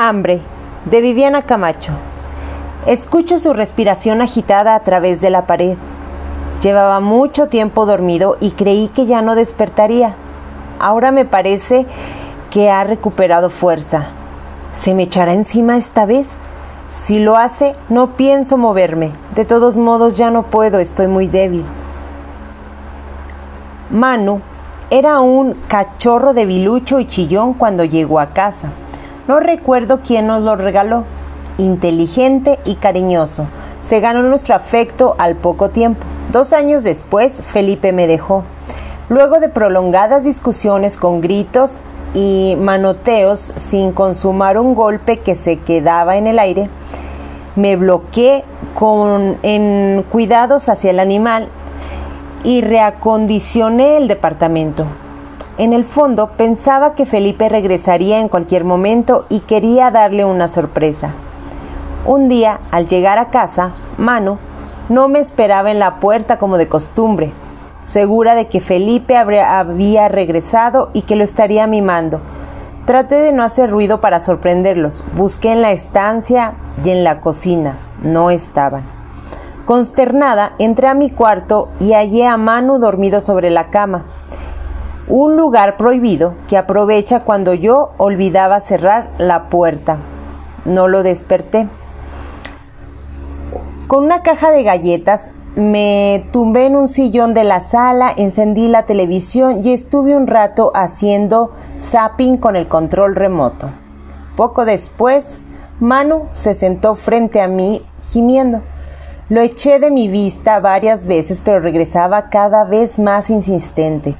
Hambre, de Viviana Camacho. Escucho su respiración agitada a través de la pared. Llevaba mucho tiempo dormido y creí que ya no despertaría. Ahora me parece que ha recuperado fuerza. ¿Se me echará encima esta vez? Si lo hace, no pienso moverme. De todos modos, ya no puedo, estoy muy débil. Manu era un cachorro de bilucho y chillón cuando llegó a casa. No recuerdo quién nos lo regaló. Inteligente y cariñoso. Se ganó nuestro afecto al poco tiempo. Dos años después, Felipe me dejó. Luego de prolongadas discusiones con gritos y manoteos sin consumar un golpe que se quedaba en el aire, me bloqueé con, en cuidados hacia el animal y reacondicioné el departamento. En el fondo pensaba que Felipe regresaría en cualquier momento y quería darle una sorpresa. Un día, al llegar a casa, Manu no me esperaba en la puerta como de costumbre, segura de que Felipe había regresado y que lo estaría mimando. Traté de no hacer ruido para sorprenderlos. Busqué en la estancia y en la cocina. No estaban. Consternada, entré a mi cuarto y hallé a Manu dormido sobre la cama un lugar prohibido que aprovecha cuando yo olvidaba cerrar la puerta. No lo desperté. Con una caja de galletas me tumbé en un sillón de la sala, encendí la televisión y estuve un rato haciendo zapping con el control remoto. Poco después, Manu se sentó frente a mí gimiendo. Lo eché de mi vista varias veces, pero regresaba cada vez más insistente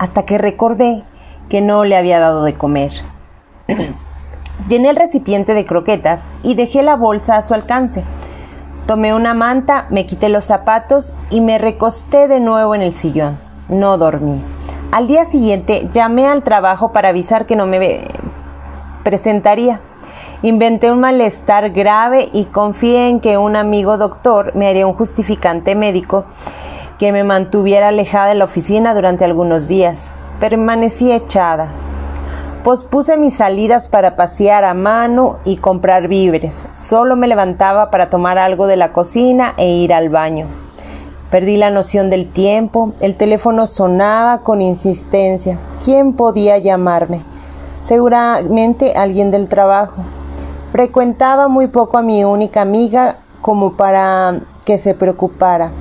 hasta que recordé que no le había dado de comer. Llené el recipiente de croquetas y dejé la bolsa a su alcance. Tomé una manta, me quité los zapatos y me recosté de nuevo en el sillón. No dormí. Al día siguiente llamé al trabajo para avisar que no me presentaría. Inventé un malestar grave y confié en que un amigo doctor me haría un justificante médico que me mantuviera alejada de la oficina durante algunos días. Permanecí echada. Pospuse mis salidas para pasear a mano y comprar víveres. Solo me levantaba para tomar algo de la cocina e ir al baño. Perdí la noción del tiempo, el teléfono sonaba con insistencia. ¿Quién podía llamarme? Seguramente alguien del trabajo. Frecuentaba muy poco a mi única amiga como para que se preocupara.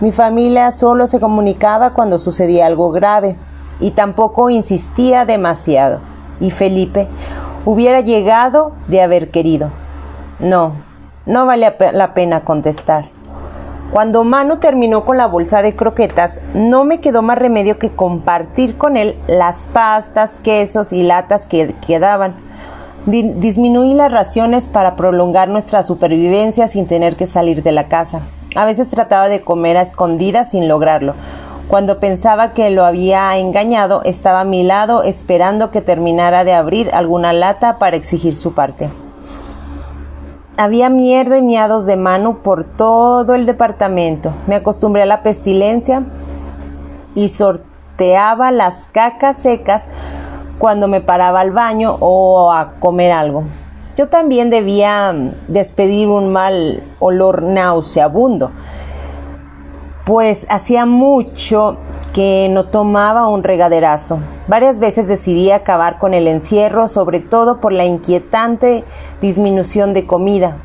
Mi familia solo se comunicaba cuando sucedía algo grave y tampoco insistía demasiado. Y Felipe hubiera llegado de haber querido. No, no vale la pena contestar. Cuando Manu terminó con la bolsa de croquetas, no me quedó más remedio que compartir con él las pastas, quesos y latas que quedaban. disminuí las raciones para prolongar nuestra supervivencia sin tener que salir de la casa. A veces trataba de comer a escondidas sin lograrlo. Cuando pensaba que lo había engañado, estaba a mi lado esperando que terminara de abrir alguna lata para exigir su parte. Había mierda y miados de mano por todo el departamento. Me acostumbré a la pestilencia y sorteaba las cacas secas cuando me paraba al baño o a comer algo. Yo también debía despedir un mal olor nauseabundo, pues hacía mucho que no tomaba un regaderazo. Varias veces decidí acabar con el encierro, sobre todo por la inquietante disminución de comida.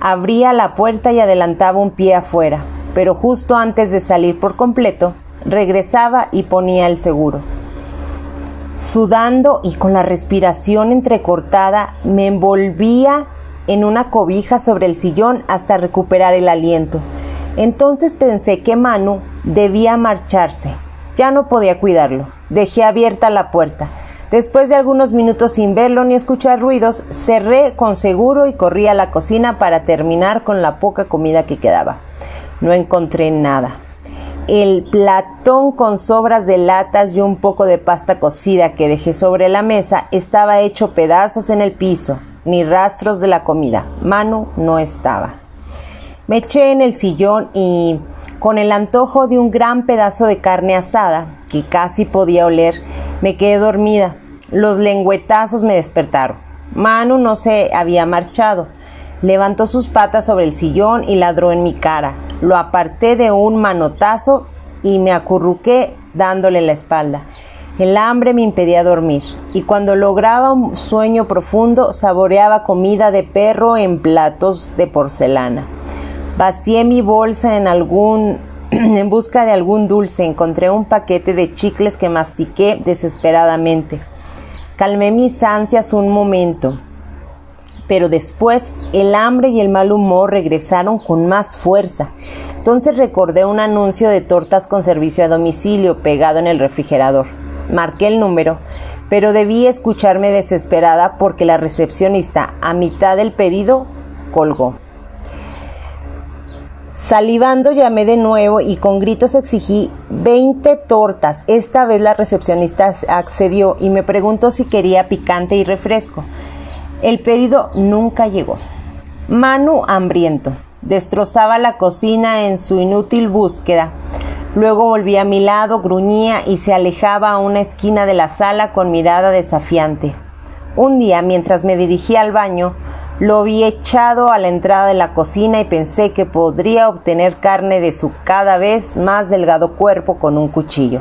Abría la puerta y adelantaba un pie afuera, pero justo antes de salir por completo, regresaba y ponía el seguro. Sudando y con la respiración entrecortada, me envolvía en una cobija sobre el sillón hasta recuperar el aliento. Entonces pensé que Manu debía marcharse. Ya no podía cuidarlo. Dejé abierta la puerta. Después de algunos minutos sin verlo ni escuchar ruidos, cerré con seguro y corrí a la cocina para terminar con la poca comida que quedaba. No encontré nada el platón con sobras de latas y un poco de pasta cocida que dejé sobre la mesa estaba hecho pedazos en el piso, ni rastros de la comida. Manu no estaba. Me eché en el sillón y, con el antojo de un gran pedazo de carne asada, que casi podía oler, me quedé dormida. Los lengüetazos me despertaron. Manu no se había marchado. Levantó sus patas sobre el sillón y ladró en mi cara. Lo aparté de un manotazo y me acurruqué dándole la espalda. El hambre me impedía dormir, y cuando lograba un sueño profundo saboreaba comida de perro en platos de porcelana. Vacié mi bolsa en algún en busca de algún dulce, encontré un paquete de chicles que mastiqué desesperadamente. Calmé mis ansias un momento, pero después el hambre y el mal humor regresaron con más fuerza. Entonces recordé un anuncio de tortas con servicio a domicilio pegado en el refrigerador. Marqué el número, pero debí escucharme desesperada porque la recepcionista, a mitad del pedido, colgó. Salivando llamé de nuevo y con gritos exigí 20 tortas. Esta vez la recepcionista accedió y me preguntó si quería picante y refresco. El pedido nunca llegó. Manu, hambriento, destrozaba la cocina en su inútil búsqueda. Luego volvía a mi lado, gruñía y se alejaba a una esquina de la sala con mirada desafiante. Un día, mientras me dirigía al baño, lo vi echado a la entrada de la cocina y pensé que podría obtener carne de su cada vez más delgado cuerpo con un cuchillo.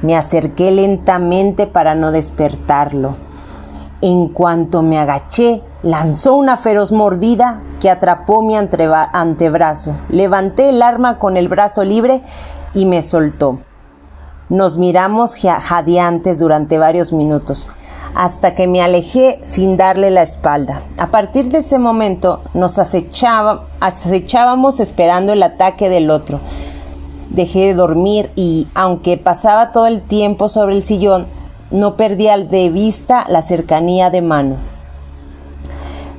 Me acerqué lentamente para no despertarlo. En cuanto me agaché, lanzó una feroz mordida que atrapó mi antebrazo. Levanté el arma con el brazo libre y me soltó. Nos miramos jadeantes durante varios minutos, hasta que me alejé sin darle la espalda. A partir de ese momento nos acechábamos esperando el ataque del otro. Dejé de dormir y, aunque pasaba todo el tiempo sobre el sillón, no perdía de vista la cercanía de mano.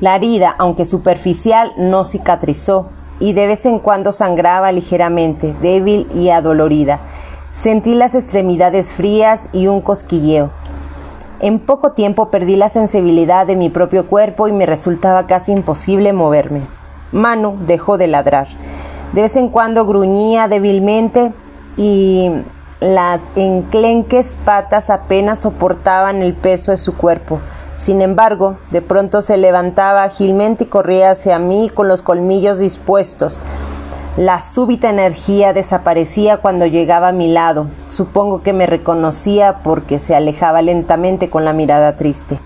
La herida, aunque superficial, no cicatrizó y de vez en cuando sangraba ligeramente, débil y adolorida. Sentí las extremidades frías y un cosquilleo. En poco tiempo perdí la sensibilidad de mi propio cuerpo y me resultaba casi imposible moverme. Manu dejó de ladrar. De vez en cuando gruñía débilmente y las enclenques patas apenas soportaban el peso de su cuerpo. Sin embargo, de pronto se levantaba ágilmente y corría hacia mí con los colmillos dispuestos. La súbita energía desaparecía cuando llegaba a mi lado. Supongo que me reconocía porque se alejaba lentamente con la mirada triste.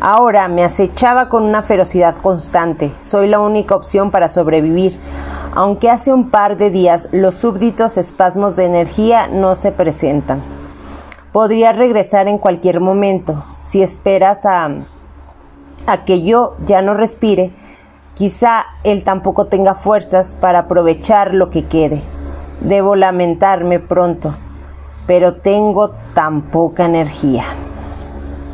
Ahora me acechaba con una ferocidad constante. Soy la única opción para sobrevivir, aunque hace un par de días los súbditos espasmos de energía no se presentan. Podría regresar en cualquier momento. Si esperas a, a que yo ya no respire, quizá él tampoco tenga fuerzas para aprovechar lo que quede. Debo lamentarme pronto, pero tengo tan poca energía.